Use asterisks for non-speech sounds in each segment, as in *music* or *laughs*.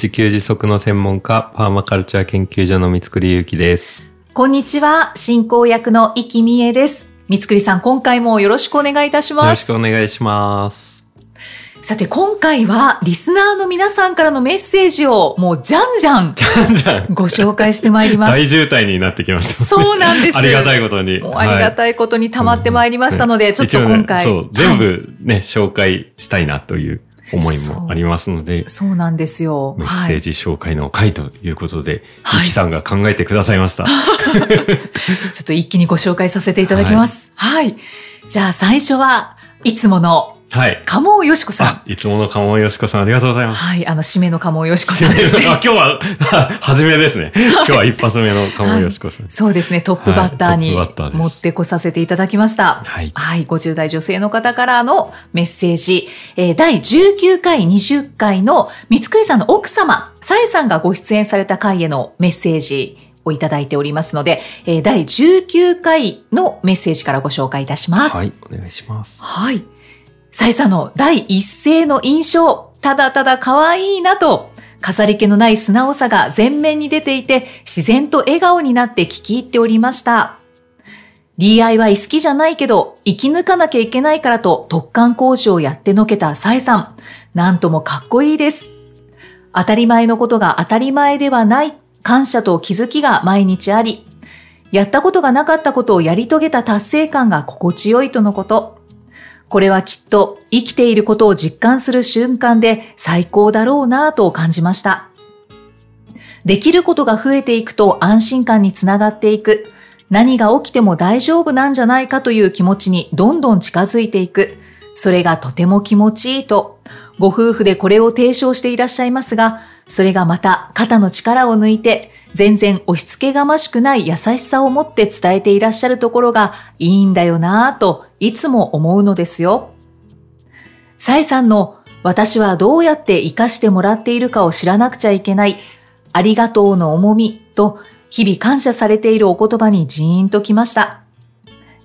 自給自足の専門家、パーマカルチャー研究所の三つくりゆうきです。こんにちは進行役の生きみえです三つくりさん今回もよろしくお願いいたしよろしますくお願いします。さて今回はリスナーの皆さんからのメッセージをもうじゃんじゃんじゃあ、ご紹介してまいります大渋滞になってきました。そうなんですありがたいことに。ありがい。たいことに溜まってまいりましたので、ちょっと今回。そう、全はい部ね、紹介したいなという思いもありますので、そうなんですよ。メッセージ紹介の回ということで、はいゆきさんが考えてくださいました。はい。*laughs* ちょっと一気にご紹介させていただきます。はい。じゃあ最初はいつものはい。鴨尾よしこさんあ。、いつもの鴨尾よしこさんありがとうございます。はい。あの、締めの鴨尾よしこさんですね。あ今日は、*laughs* 初めですね。今日は一発目の鴨尾よしこさん。そうですね。トップバッターにはい持ってこさせていただきました。はい。はい。50代女性の方からのメッセージ。えー第19回、20回の三つくりさんの奥様、さえさんがご出演された回へのメッセージをいただいておりますので、えー第19回のメッセージからご紹介いたします。はい、お願いします。はい。さえさんの第一声の印象、ただただ可愛いなと、飾り気のない素直さが前面に出ていて、自然と笑顔になって聞き入っておりました。DIY 好きじゃないけど、生き抜かなきゃいけないからと特貫工事をやってのけたさえさん。なんともかっこいいです。当たり前のことが当たり前ではない感謝と気づきが毎日あり、やったことがなかったことをやり遂げた達成感が心地よいとのこと。これはきっと生きていることを実感する瞬間で最高だろうなぁと感じました。できることが増えていくと安心感につながっていく。何が起きても大丈夫なんじゃないかという気持ちにどんどん近づいていく。それがとても気持ちいいと、ご夫婦でこれを提唱していらっしゃいますが、それがまた肩の力を抜いて、全然押し付けがましくない優しさを持って伝えていらっしゃるところがいいんだよなぁといつも思うのですよ。サエさんの私はどうやって活かしてもらっているかを知らなくちゃいけない。ありがとうの重みと日々感謝されているお言葉にジーンときました。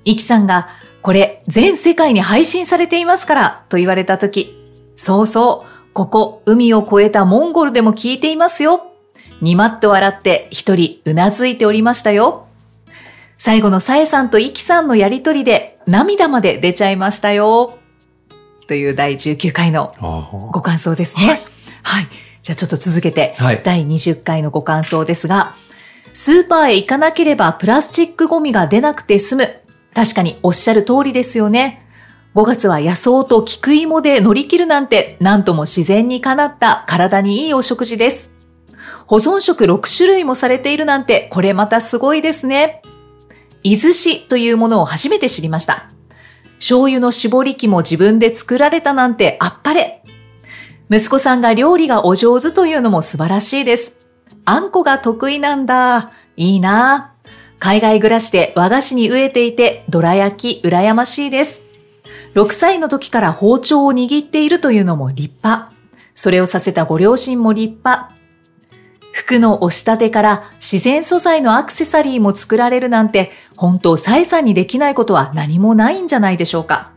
イキさんがこれ全世界に配信されていますからと言われたとき、そうそう、ここ海を越えたモンゴルでも聞いていますよ。にまっと笑って一人うなずいておりましたよ。最後のさえさんとイキさんのやりとりで涙まで出ちゃいましたよ。という第19回のあご感想ですね。はい。じゃあちょっと続けて、はい第20回のご感想ですが、スーパーへ行かなければプラスチックゴミが出なくて済む。確かにおっしゃる通りですよね。5月は野草と菊芋で乗り切るなんて、なんとも自然にかなった体にいいお食事です。保存食6種類もされているなんて、これまたすごいですね。伊豆市というものを初めて知りました。醤油の絞り器も自分で作られたなんてあっぱれ。息子さんが料理がお上手というのも素晴らしいです。あんこが得意なんだ。いいな。海外暮らしで和菓子に飢えていて、どら焼き羨ましいです。6歳の時から包丁を握っているというのも立派。それをさせたご両親も立派。服の押し立てから自然素材のアクセサリーも作られるなんて、本当、サイさんにできないことは何もないんじゃないでしょうか。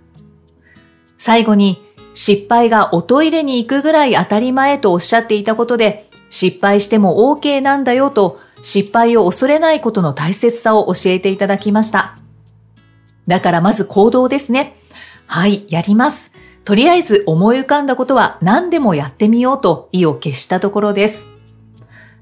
最後に、失敗がおトイレに行くぐらい当たり前とおっしゃっていたことで、失敗しても OK なんだよと、失敗を恐れないことの大切さを教えていただきました。だからまず行動ですね。はい、やります。とりあえず思い浮かんだことは何でもやってみようと意を決したところです。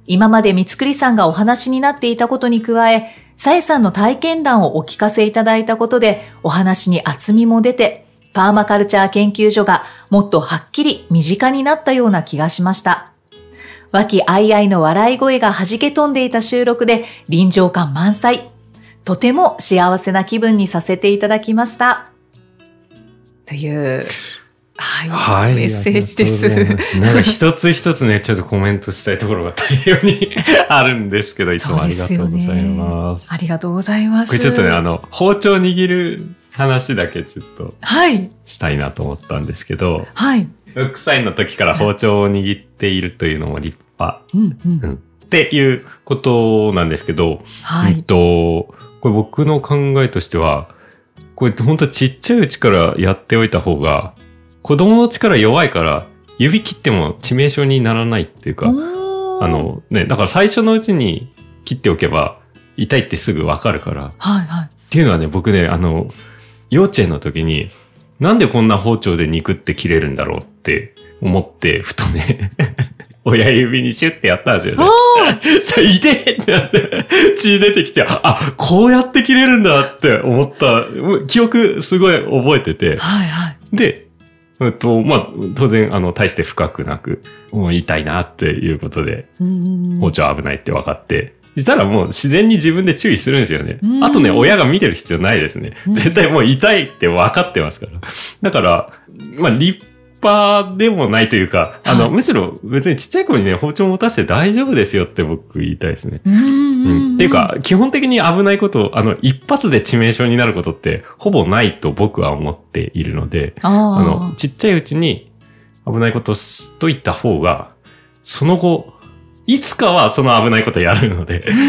今まで三つくりさんがお話になっていたことに加え、さえさんの体験談をお聞かせいただいたことで、お話に厚みも出て、パーマカルチャー研究所がもっとはっきり身近になったような気がしました。和気あいあいの笑い声が弾け飛んでいた収録で臨場感満載。とても幸せな気分にさせていただきました。というはい。はい。メッセージです。なんか一つ一つね、ちょっとコメントしたいところが大量に *laughs* あるんですけど、いつもありがとうございます。ありがとうございます。これちょっとね、あの、包丁握る話だけちょっとはい。したいなと思ったんですけど、はい。6歳の時から包丁を握っているというのも立派うんうん。うんっていうことなんですけど、えっはい。と、これ僕の考えとしては、これ本当ちっちゃいうちからやっておいた方が、子供の力弱いから、指切っても致命傷にならないっていうか、ああ、のね、だから最初のうちに切っておけば、痛いってすぐわかるから。っはいはい。ていうのはね、僕ね、あの、幼稚園の時に、なんでこんな包丁で肉って切れるんだろうって思って、ふとね、親指にシュッてやったんですよね。*laughs* さ、いてってなって、血出てきて、あ、こうやって切れるんだって思った、記憶すごい覚えてて、はいはい。で、えっと、まあ、当然、あの、大して深くなく、もう痛いなっていうことで、うん包丁危ないって分かって、そしたらもう自然に自分で注意するんですよねう。んあとね、親が見てる必要ないですねうん。絶対もう痛いって分かってますから。だから、まあ、立派でもないというか、あの、はいむしろ別にちっちゃい子にね、包丁持たせて大丈夫ですよって僕言いたいですね。うん。っていうか、基本的に危ないこと、あの、一発で致命傷になることって、ほぼないと僕は思っているので、あの、、ちっちゃいうちに危ないことしといた方が、その後、いつかはその危ないことやるのでう、んう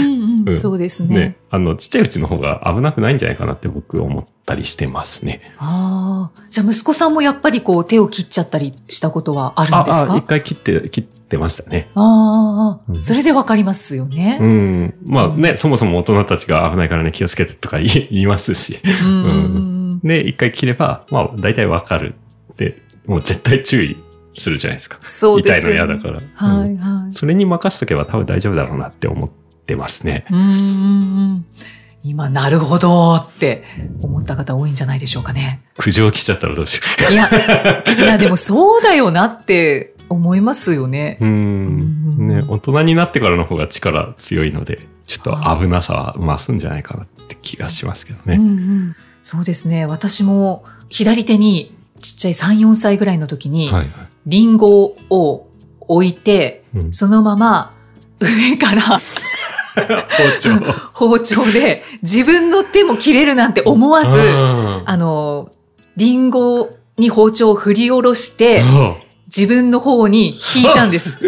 んうんそうですね。ね、あの、ちっちゃいうちの方が危なくないんじゃないかなって僕思ったりしてますね。ああ。じゃあ息子さんもやっぱりこう手を切っちゃったりしたことはあるんですか？あ、一回切って、切ってましたね。ああ、うんそれでわかりますよね。うん。まあね、そもそも大人たちが危ないからね、気をつけてとか言い *laughs* ますし。うんうんうんで、一回切れば、まあ、大体わかるって、もう絶対注意するじゃないですか。そうで痛いの嫌だから。うんはいはい。それに任しとけば多分大丈夫だろうなって思ってますね。うん今、なるほどって思った方多いんじゃないでしょうかね。苦情来ちゃったらどうしよいや、いやでもそうだよなって思いますよね。う。ん。ね、大人になってからの方が力強いので、ちょっと危なさは増すんじゃないかなって気がしますけどね。うんうんそうですね。私も左手にちっちゃい3、4歳ぐらいの時に、はいはい。リンゴを置いて、うんそのまま上から包丁。*laughs* 包丁で自分の手も切れるなんて思わず、ああの、リンゴに包丁を振り下ろして、あ自分の方に引いたんです。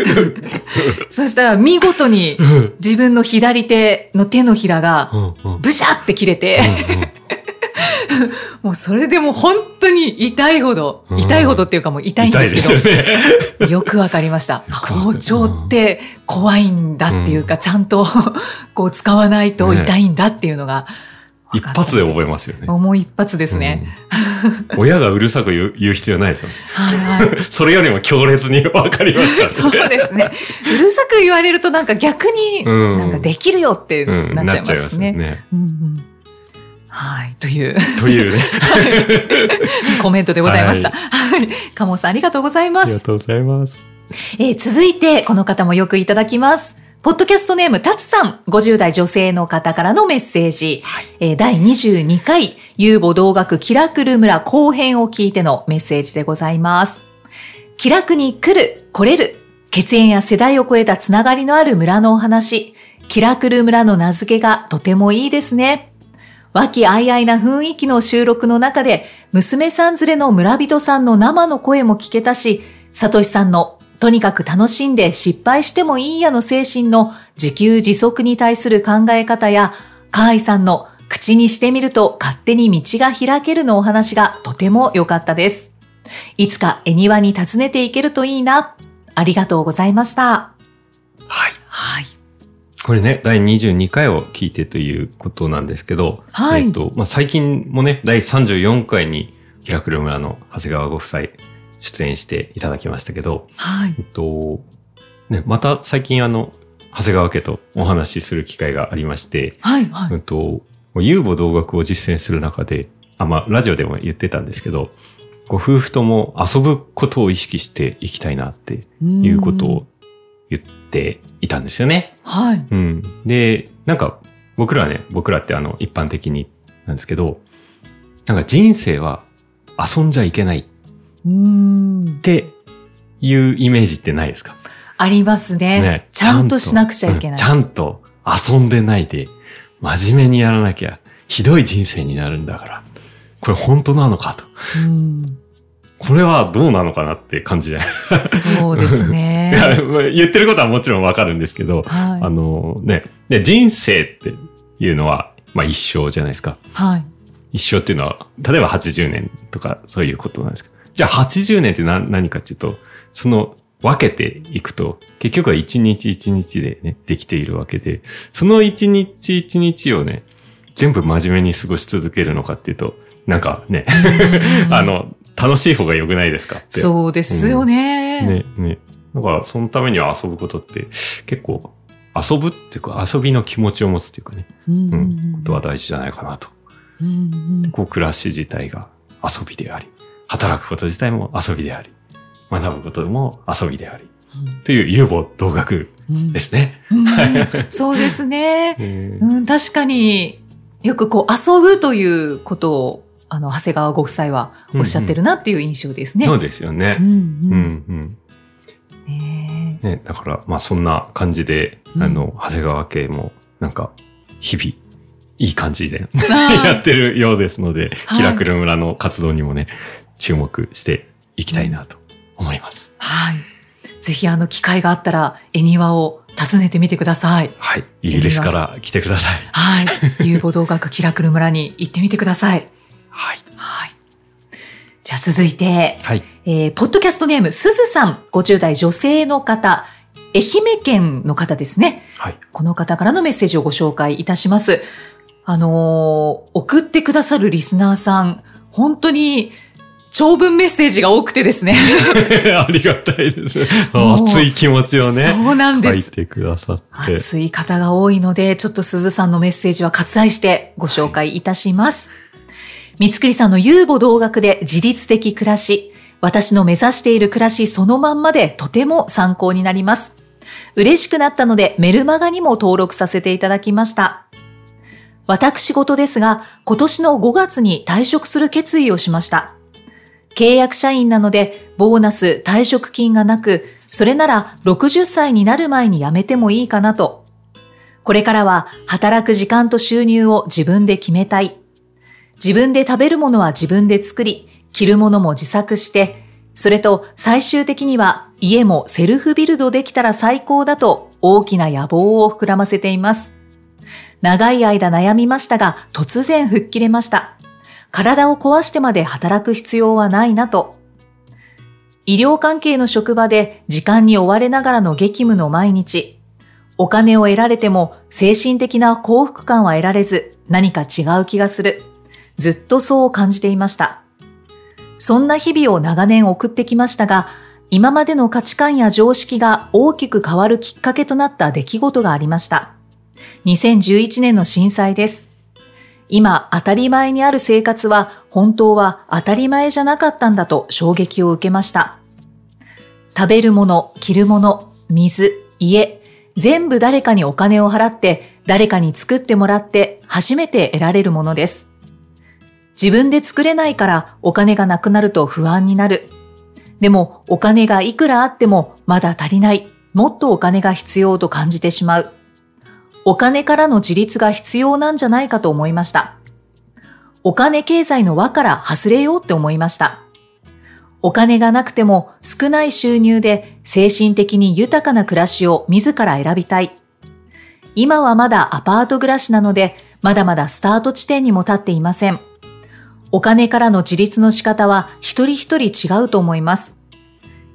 *laughs* そしたら見事にうん自分の左手の手のひらがブシャって切れて、*laughs* もうそれでもう本当に痛いほど、うん痛いほどっていうかもう痛いんですけど、よね。*laughs* よくわかりました。包丁って怖いんだっていうか、ちゃんと *laughs* こう使わないと痛いんだっていうのが分一発で覚えますよね。もう一発ですね。うん。親がうるさく言う言う必要ないですよね。はいはい。それよりも強烈に分かりましたそうね。ですね。うるさく言われるとなんか逆に、うんなんかできるよってうんなっちゃいますね。なっちゃいますね。うんうんはい。というというね。コメントでございました。はい。カモさんありがとうございます。ありがとうございます。えー続いて、この方もよくいただきます。ポッドキャストネーム、たつさん、50代女性の方からのメッセージ。えー第22回、遊母同学キラクル村後編を聞いてのメッセージでございます。気楽に来る、来れる、血縁や世代を超えたつながりのある村のお話、キラクル村の名付けがとてもいいですね。和気あいあいな雰囲気の収録の中で、娘さん連れの村人さんの生の声も聞けたし、さとしさんのとにかく楽しんで失敗してもいいやの精神の自給自足に対する考え方や、河合さんの口にしてみると勝手に道が開けるのお話がとても良かったです。いつか絵庭に訪ねていけるといいな。ありがとうございました。はい。はい。これね、第22回を聞いてということなんですけど、はいえっ、と、まあ、最近もね、第34回に、キラクル村の長谷川ご夫妻出演していただきましたけど、はい。えっと、ね、また最近あの、長谷川家とお話しする機会がありまして、はい。はい。うんと、遊母同学を実践する中で、あ、まあ、ラジオでも言ってたんですけど、ご夫婦とも遊ぶことを意識していきたいなっていうことを言っていたんですよね。はい。うん。で、なんか、僕らはね、僕らってあの、一般的になんですけど、なんか人生は遊んじゃいけないっうんっ。ていうイメージってないですか？ありますね。ねちゃんとしなくちゃいけない。うんちゃんと遊んでないで、真面目にやらなきゃ、ひどい人生になるんだから。これ本当なのかと。うんこれはどうなのかなって感じじゃないそうです *laughs* いね。言ってることはもちろんわかるんですけど、はい。あのね、で、人生っていうのは、まあ一生じゃないですか。はい。一生っていうのは、例えば80年とかそういうことなんですけど。じゃあ80年って何何かっていうと、その分けていくと、結局は一日一日でね、できているわけで、その一日一日をね、全部真面目に過ごし続けるのかっていうと、なんかね、うん *laughs* あの、楽しい方が良くないですかって。そうですよね。ね、ね。だから、そのためには遊ぶことって、結構、遊ぶっていうか、遊びの気持ちを持つっていうかね、うんうん、ことは大事じゃないかなと。うんうんこう、暮らし自体が遊びであり、働くこと自体も遊びであり、学ぶことも遊びであり、という有望同学うんですね。うんそうですね。え *laughs* ーうん、確かによくこう遊ぶということをあの長谷川ご夫妻はおっしゃってるなっていう印象ですね。そうですよねう。んううんん、うん。ねえね、だから、まあそんな感じで、うんあの、長谷川家も、なんか、日々、いい感じであやーってるようですので、はいキラクル村の活動にもね、注目していきたいなと思います。はい。ぜひあの機会があったら恵庭を訪ねてみてください。はい。イギリスから来てください。はい。遊母堂学キラクル村に行ってみてください。はい。はい。じゃあ続いて、はい。えー、ポッドキャストネーム、すずさん、50代女性の方、愛媛県の方ですね。はい。この方からのメッセージをご紹介いたします。あのー送ってくださるリスナーさん、本当に長文メッセージが多くてですね。*laughs* ありがたいです。熱い気持ちをね、そうなんです。書いてくださって。熱い方が多いので、ちょっと鈴さんのメッセージは割愛してご紹介いたします。三つくりさんの遊母同学で自律的暮らし、私の目指している暮らしそのまんまでとても参考になります。嬉しくなったのでメルマガにも登録させていただきました。私事ですが、今年の5月に退職する決意をしました。契約社員なので、ボーナス、退職金がなく、それなら60歳になる前に辞めてもいいかなと。これからは働く時間と収入を自分で決めたい。自分で食べるものは自分で作り、着るものも自作して、それと最終的には家もセルフビルドできたら最高だと大きな野望を膨らませています。長い間悩みましたが突然吹っ切れました。体を壊してまで働く必要はないなと。医療関係の職場で時間に追われながらの激務の毎日。お金を得られても精神的な幸福感は得られず何か違う気がする。ずっとそう感じていました。そんな日々を長年送ってきましたが、今までの価値観や常識が大きく変わるきっかけとなった出来事がありました。2011年の震災です。今当たり前にある生活は本当は当たり前じゃなかったんだと衝撃を受けました。食べるもの、着るもの、水、家、全部誰かにお金を払って誰かに作ってもらって初めて得られるものです。自分で作れないからお金がなくなると不安になる。でもお金がいくらあってもまだ足りない。もっとお金が必要と感じてしまう。お金からの自立が必要なんじゃないかと思いました。お金経済の輪から外れようって思いました。お金がなくても少ない収入で精神的に豊かな暮らしを自ら選びたい。今はまだアパート暮らしなので、まだまだスタート地点にも立っていません。お金からの自立の仕方は一人一人違うと思います。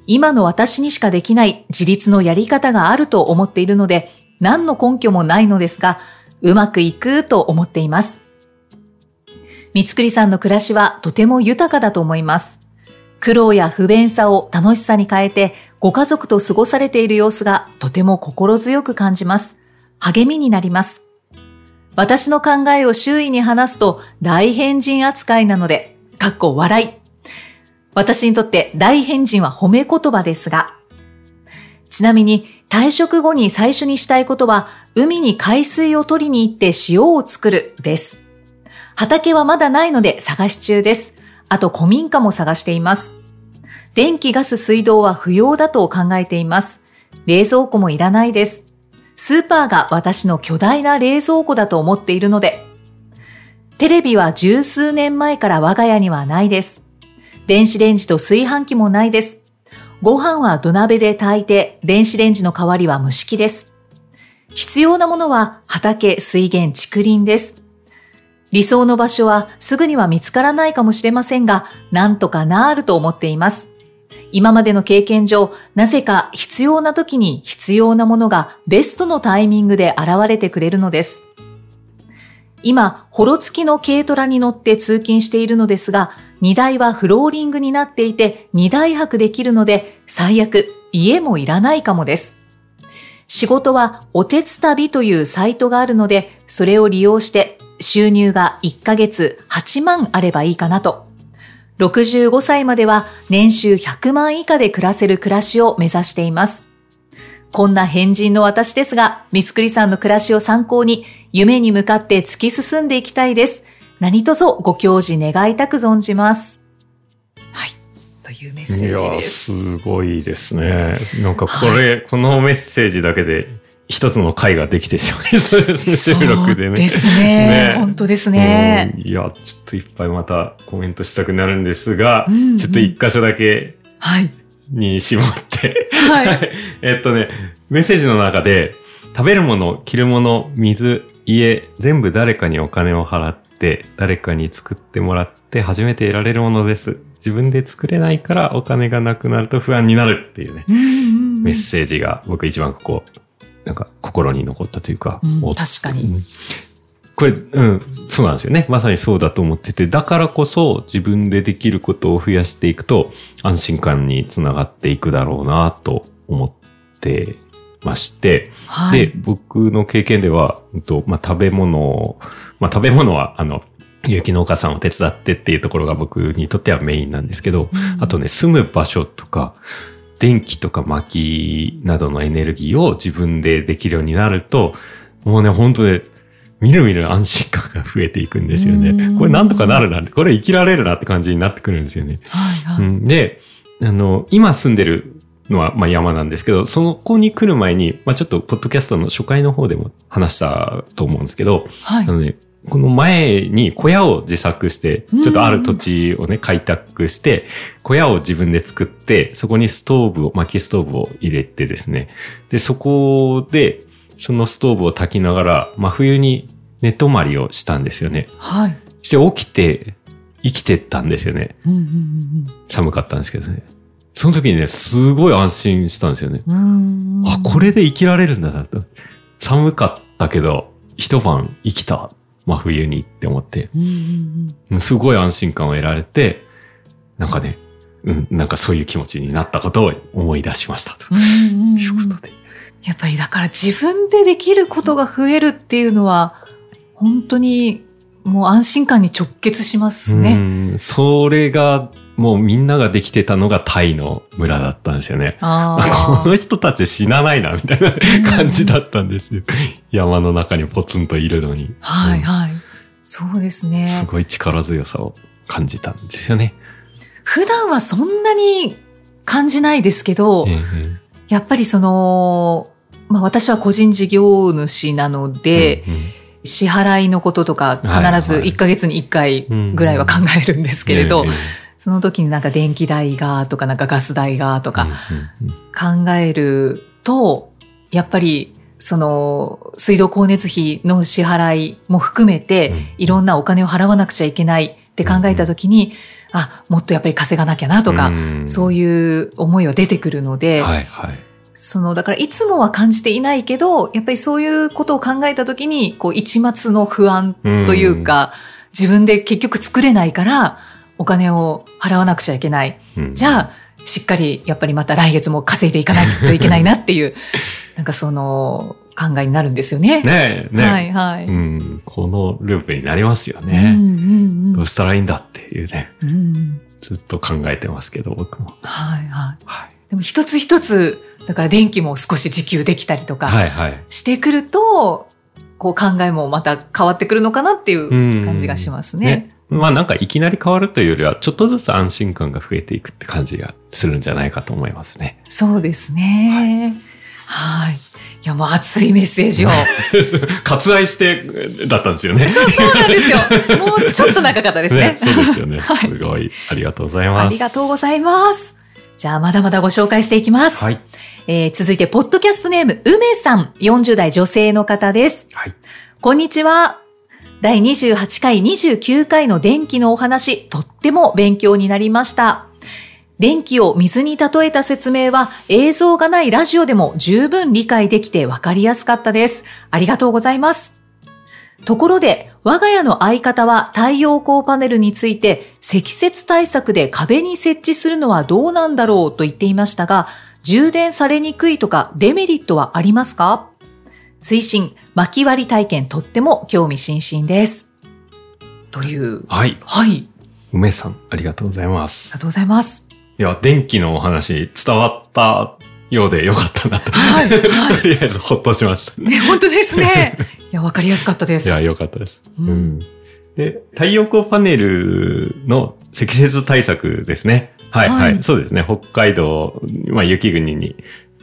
今の私にしかできない自立のやり方があると思っているので、何の根拠もないのですが、うまくいくと思っています。三つくりさんの暮らしはとても豊かだと思います。苦労や不便さを楽しさに変えて、ご家族と過ごされている様子がとても心強く感じます。励みになります。私の考えを周囲に話すと大変人扱いなので、かっこ笑い。私にとって大変人は褒め言葉ですが、ちなみに退職後に最初にしたいことは、海に海水を取りに行って塩を作るです。畑はまだないので探し中です。あと古民家も探しています。電気、ガス、水道は不要だと考えています。冷蔵庫もいらないです。スーパーが私の巨大な冷蔵庫だと思っているので。テレビは十数年前から我が家にはないです。電子レンジと炊飯器もないです。ご飯は土鍋で炊いて、電子レンジの代わりは蒸し器です。必要なものは畑、水源、竹林です。理想の場所はすぐには見つからないかもしれませんが、なんとかなると思っています。今までの経験上、なぜか必要な時に必要なものがベストのタイミングで現れてくれるのです。今、ホロ付きの軽トラに乗って通勤しているのですが、荷台はフローリングになっていて荷台泊できるので、最悪、家もいらないかもです。仕事はおてつ旅というサイトがあるので、それを利用して収入が1ヶ月8万あればいいかなと。65歳までは年収100万以下で暮らせる暮らしを目指しています。こんな変人の私ですが、三つくりさんの暮らしを参考に、夢に向かって突き進んでいきたいです。何卒ご教示願いたく存じます。はい。というメッセいや、ージです。すごいですね。なんかこれ、このメッセージだけで一つの回ができてしまい *laughs* そうですね、収録でね。ですね。ね本当ですね。うんいや、ちょっといっぱいまたコメントしたくなるんですが、うんうんちょっと一箇所だけはい。に絞って、はい。*laughs* えっとね、メッセージの中で、食べるもの、着るもの、水、家、全部誰かにお金を払って、誰かに作ってもらって初めて得られるものです。自分で作れないからお金がなくなると不安になるっていうね、うんうんうんメッセージが僕一番こう、なんか心に残ったというか、うんお確かにうんこれ、うん、そうなんですよね。まさにそうだと思ってて、だからこそ自分でできることを増やしていくと安心感につながっていくだろうなと思ってまして、はい。で、僕の経験では、うんとまあ、食べ物を、まあ、食べ物は、あの、有機農家さんを手伝ってっていうところが僕にとってはメインなんですけど、うんあとね、住む場所とか、電気とか薪などのエネルギーを自分でできるようになると、もうね、本当ね、みるみる安心感が増えていくんですようんね。これなんとかなるなって、これ生きられるなって感じになってくるんですよね。はいはい。うん、で、あの、今住んでるのは、まあ、山なんですけど、そこに来る前に、まあ、ちょっと、ポッドキャストの初回の方でも話したと思うんですけど、はいあ。のね、この前に小屋を自作して、うんちょっとある土地をね、開拓して、小屋を自分で作って、そこにストーブを、薪ストーブを入れてですね。で、そこで、そのストーブを焚きながら、真冬に寝泊まりをしたんですよね。はい。して起きて、生きてったんですよね。うんうん寒かったんですけどね。その時にね、すごい安心したんですよね。うんうん。あ、これで生きられるんだなと。寒かったけど、一晩生きた。真冬にって思って、すごい安心感を得られて、なんかね、うん、なんかそういう気持ちになったことを思い出しましたと。やっぱりだから自分でできることが増えるっていうのは、本当にもう安心感に直結しますうね。ん、それが、もうみんなができてたのがタイの村だったんですよね。あ *laughs* こあ。の人たち死なないな、みたいな感じだったんですよ。*laughs* 山の中にポツンといるのに。うんはいはい。そうですね。すごい力強さを感じたんですよね。普段はそんなに感じないですけど、ええやっぱりその、まあ私は個人事業主なので、うんうん支払いのこととか必ずはいはい1ヶ月に1回ぐらいは考えるんですけれど、ええその時になんか電気代がとかなんかガス代がとかうんうん考えると、やっぱりその水道光熱費の支払いも含めてうん。いろんなお金を払わなくちゃいけないって考えた時に、あ、もっとやっぱり稼がなきゃなとか、うん。そういう思いは出てくるので、はいはい。その、だからいつもは感じていないけど、やっぱりそういうことを考えたときに、こう、一末の不安というか、自分で結局作れないから、お金を払わなくちゃいけない。うんじゃあ、しっかり、やっぱりまた来月も稼いでいかないといけないなっていう、*laughs* なんかその、考えになるんですよね。ねえ、ねえ。はいはい。うん、このループになりますようんね。うんどうしたらいいんだっていうね、うんうんずっと考えてますけど、僕も。はいはい。はい。でも一つ一つ、だから電気も少し自給できたりとかはいはい。してくると、こう考えもまた変わってくるのかなっていううん感じがしますね。まあなんかいきなり変わるというよりは、ちょっとずつ安心感が増えていくって感じがするんじゃないかと思いますね。そうですね。はい。いや、もう熱いメッセージを。*laughs* 割愛してだったんですよね。そうそうなんですよ。*laughs* もうちょっと長かったですね。そうですよね。はいすごい。ありがとうございます。ありがとうございます。じゃあ、まだまだご紹介していきます。はい。えー続いて、ポッドキャストネーム、梅さん、40代女性の方です。はい。こんにちは。第28回、29回の電気のお話、とっても勉強になりました。電気を水に例えた説明は映像がないラジオでも十分理解できてわかりやすかったです。ありがとうございます。ところで、我が家の相方は太陽光パネルについて積雪対策で壁に設置するのはどうなんだろうと言っていましたが、充電されにくいとかデメリットはありますか？推進、巻き割り体験とっても興味津々です。という。はい。はい。梅さん、ありがとうございますありが。とうございます。いや、電気のお話伝わったようでよかったなと。はいはい *laughs* とりあえずほっとしました。ね、本当ですね。いや、わかりやすかったです。いや、よかったです。ううんん。で、太陽光パネルの積雪対策ですね。はい、ははいい、そうですね。北海道、まあ雪国に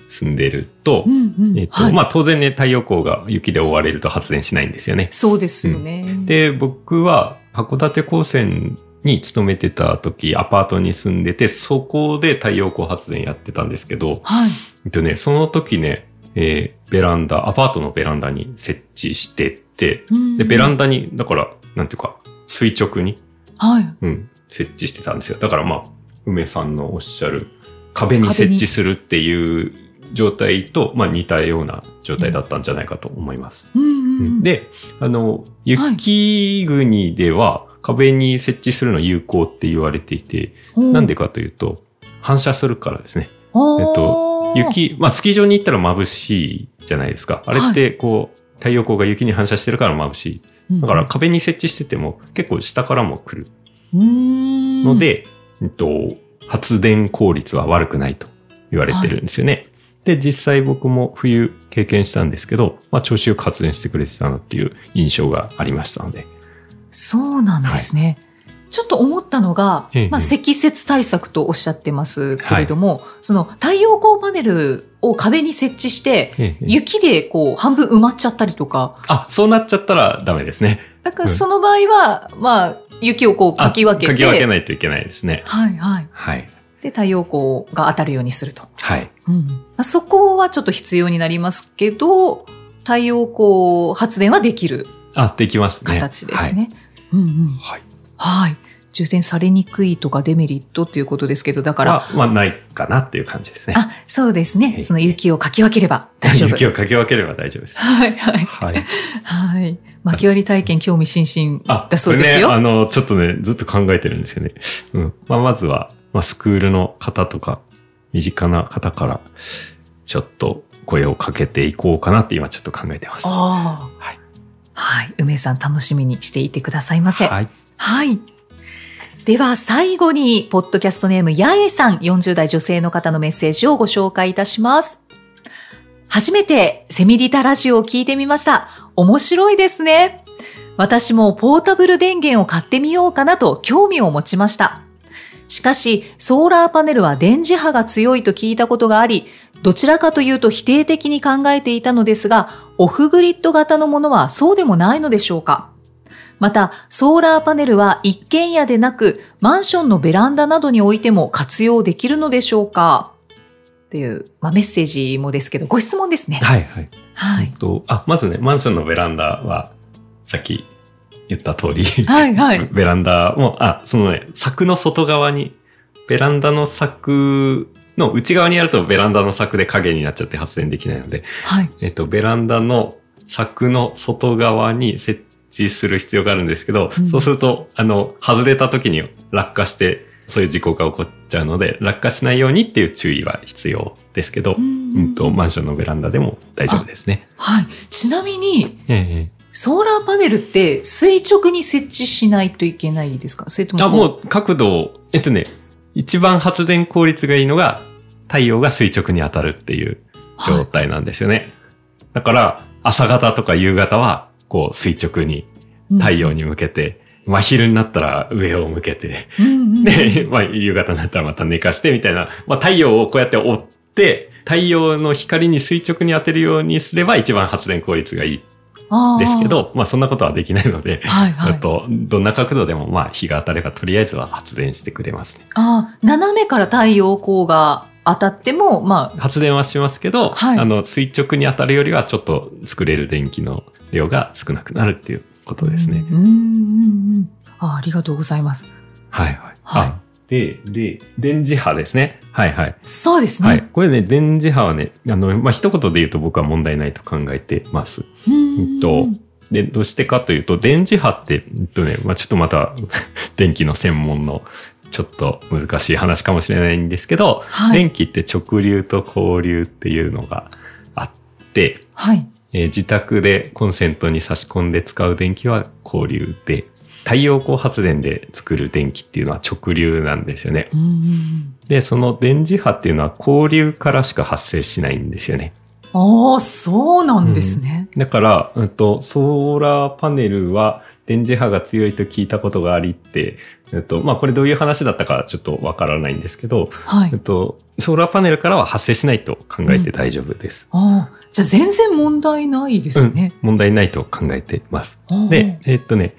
住んでると、うんうんえっと、はいまあ当然ね、太陽光が雪で覆われると発電しないんですよね。そうですよね。で、僕は函館高専に勤めてた時、アパートに住んでて、そこで太陽光発電やってたんですけど、はい。えっとね、その時ね、えーベランダ、アパートのベランダに設置してて、で、ベランダ。ダに、だから、なんていうか、垂直に、はい。うん、設置してたんですよ。だからまあ、梅さんのおっしゃる、壁に設置するっていう状態と、まあ似たような状態だったんじゃないかと思います。うんうんうん、で、あの、雪国では壁に設置するの有効って言われていて、なんでかというと、反射するからですね。ええっと、、雪、まあスキー場に行ったら眩しいじゃないですか。あれってこう、太陽光が雪に反射してるから眩しい。だから壁に設置してても結構下からも来るうん、ので、えっと、発電効率は悪くないと言われてるんですよね。で、実際僕も冬経験したんですけど、まあ調子よく発電してくれてたなっていう印象がありましたので。そうなんですね。ちょっと思ったのが、ええまあ、積雪対策とおっしゃってますけれども、その太陽光パネルを壁に設置して、ええ雪でこう半分埋まっちゃったりとか、あ、そうなっちゃったらダメですね。だからその場合は、まあ、雪をこうかき分けて、あかき分けないといけないですね。はいはい。はい。で、太陽光が当たるようにすると。はい。うんまあ、そこはちょっと必要になりますけど、太陽光発電はできるあ、できますね。形ですね。うんうん。はい。はい。充電されにくいとかデメリットっていうことですけど、だから、は、まあ、ないかなっていう感じですね。あ、そうですね。はいその雪をかき分ければ大丈夫。*laughs* 雪をかき分ければ大丈夫です。はいはい。はい。はい。巻き割り体験興味津々あ、だそうですよ。これね、あの、ちょっとね、ずっと考えてるんですよね。うん。まあ、まずは、まあ、スクールの方とか、身近な方から、ちょっと声をかけていこうかなって今ちょっと考えてます。はい。はい。梅さん楽しみにしていてくださいませ。い。はい。では最後に、ポッドキャストネーム、やえさん、40代女性の方のメッセージをご紹介いたします。初めてセミリタラジオを聞いてみました。面白いですね。私もポータブル電源を買ってみようかなと興味を持ちました。しかし、ソーラーパネルは電磁波が強いと聞いたことがあり、どちらかというと否定的に考えていたのですが、オフグリッド型のものはそうでもないのでしょうかまた、ソーラーパネルは一軒家でなく、マンションのベランダなどに置いても活用できるのでしょうかっていう、まあ、メッセージもですけど、ご質問ですね。はい、はい。はいえっ。と、あ、まずね、マンションのベランダは、さっき言った通り、はい、はい。*laughs* ベランダも、あ、そのね、柵の外側に、ベランダの柵の内側にやるとベランダの柵で影になっちゃって発電できないので、はい。えっと、ベランダの柵の外側に設置する必要があるんですけど、うんそうすると、あの、外れた時に落下して、そういう事故が起こっちゃうので、落下しないようにっていう注意は必要ですけど、うんと、マンションのベランダでも大丈夫ですね。はい。ちなみに、えソーラーパネルって垂直に設置しないといけないですか？それともえあ、もう角度を、えっとね、一番発電効率がいいのが、太陽が垂直に当たるっていう状態なんですよね。だから、朝方とか夕方は、こう垂直に太陽に向けて真昼になったら上を向けて、うんうんで、まあ、夕方になったらまた寝かしてみたいな、まあ、太陽をこうやって追って、太陽の光に垂直に当てるようにすれば一番発電効率がいいあーですけど、まあ、そんなことはできないので、はいはいあと、どんな角度でも、まあ、日が当たればとりあえずは発電してくれますね。あー斜めから太陽光が当たっても、まあ、発電はしますけど、はいあの、垂直に当たるよりはちょっと作れる電気の量が少なくなるっていうことですね。うんうんうんうんあありがとうございます。はいはい。はいあで、で、電磁波ですね。はいはい。そうですね。はい。これね、電磁波はね、あの、まあ、一言で言うと僕は問題ないと考えてます。うんとで、どうしてかというと、電磁波って、えっとね、まあ、ちょっとまた、*laughs* 電気の専門の、ちょっと難しい話かもしれないんですけど、はい。電気って直流と交流っていうのがあって、はい。えー自宅でコンセントに差し込んで使う電気は交流で、太陽光発電で作る電気っていうのは直流なんですよね。うんうんで、その電磁波っていうのは交流からしか発生しないんですよね。うん、ああ、そうなんですね。だから、うんと、ソーラーパネルは電磁波が強いと聞いたことがありって、えっと、まあ、これどういう話だったかちょっとわからないんですけど、はいえっ。と、ソーラーパネルからは発生しないと考えて大丈夫です。ああ、じゃあ全然問題ないですね。問題ないと考えてます。で、、えっとね、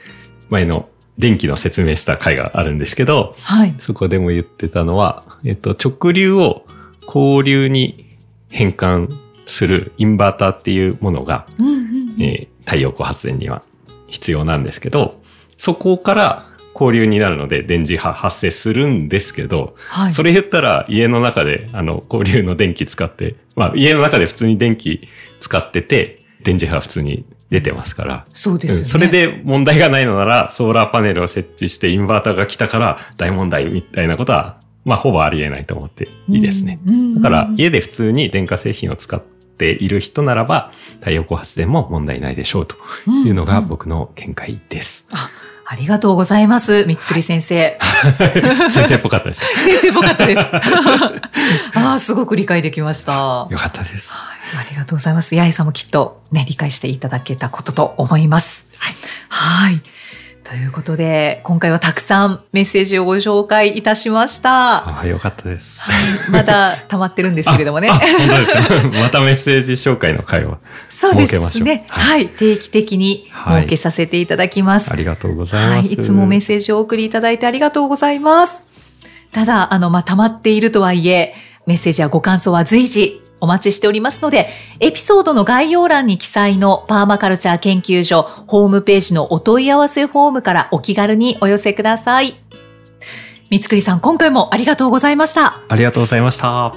前の電気の説明した回があるんですけど、はい。そこでも言ってたのは、えっと、直流を交流に変換するインバーターっていうものが、うんうんうんえー太陽光発電には必要なんですけど、そこから交流になるので電磁波発生するんですけど、はい。それ言ったら家の中であの交流の電気使って、まあ家の中で普通に電気使ってて、電磁波普通に出てますから、そうですよね。うんそれで問題がないのなら、ソーラーパネルを設置してインバーターが来たから大問題みたいなことは、まあほぼありえないと思っていいですね。うん。うんだから家で普通に電化製品を使っている人ならば、太陽光発電も問題ないでしょうというのがんん僕の見解です。ありがとうございます。三つくり先生。*laughs* 先生っぽかったです。先生っぽかったです。*laughs* ああ、すごく理解できました。よかったです。はい、ありがとうございます。八重さんもきっとね、理解していただけたことと思います。はい。はい。ということで、今回はたくさんメッセージをご紹介いたしました。ああ、よかったです。はい。まだ溜まってるんですけれどもね本当ですか？*laughs* またメッセージ紹介の会を。そうで設けますしょうね。はいはい。定期的にはい設けさせていただきます。ありがとうございます。はい。いつもメッセージをお送りいただいてありがとうございます。ただ、あの、まあ、溜まっているとはいえ、メッセージやご感想は随時お待ちしておりますので、エピソードの概要欄に記載のパーマカルチャー研究所ホームページのお問い合わせフォームからお気軽にお寄せください。三つくりさん、今回もありがとうございました。ありがとうございました。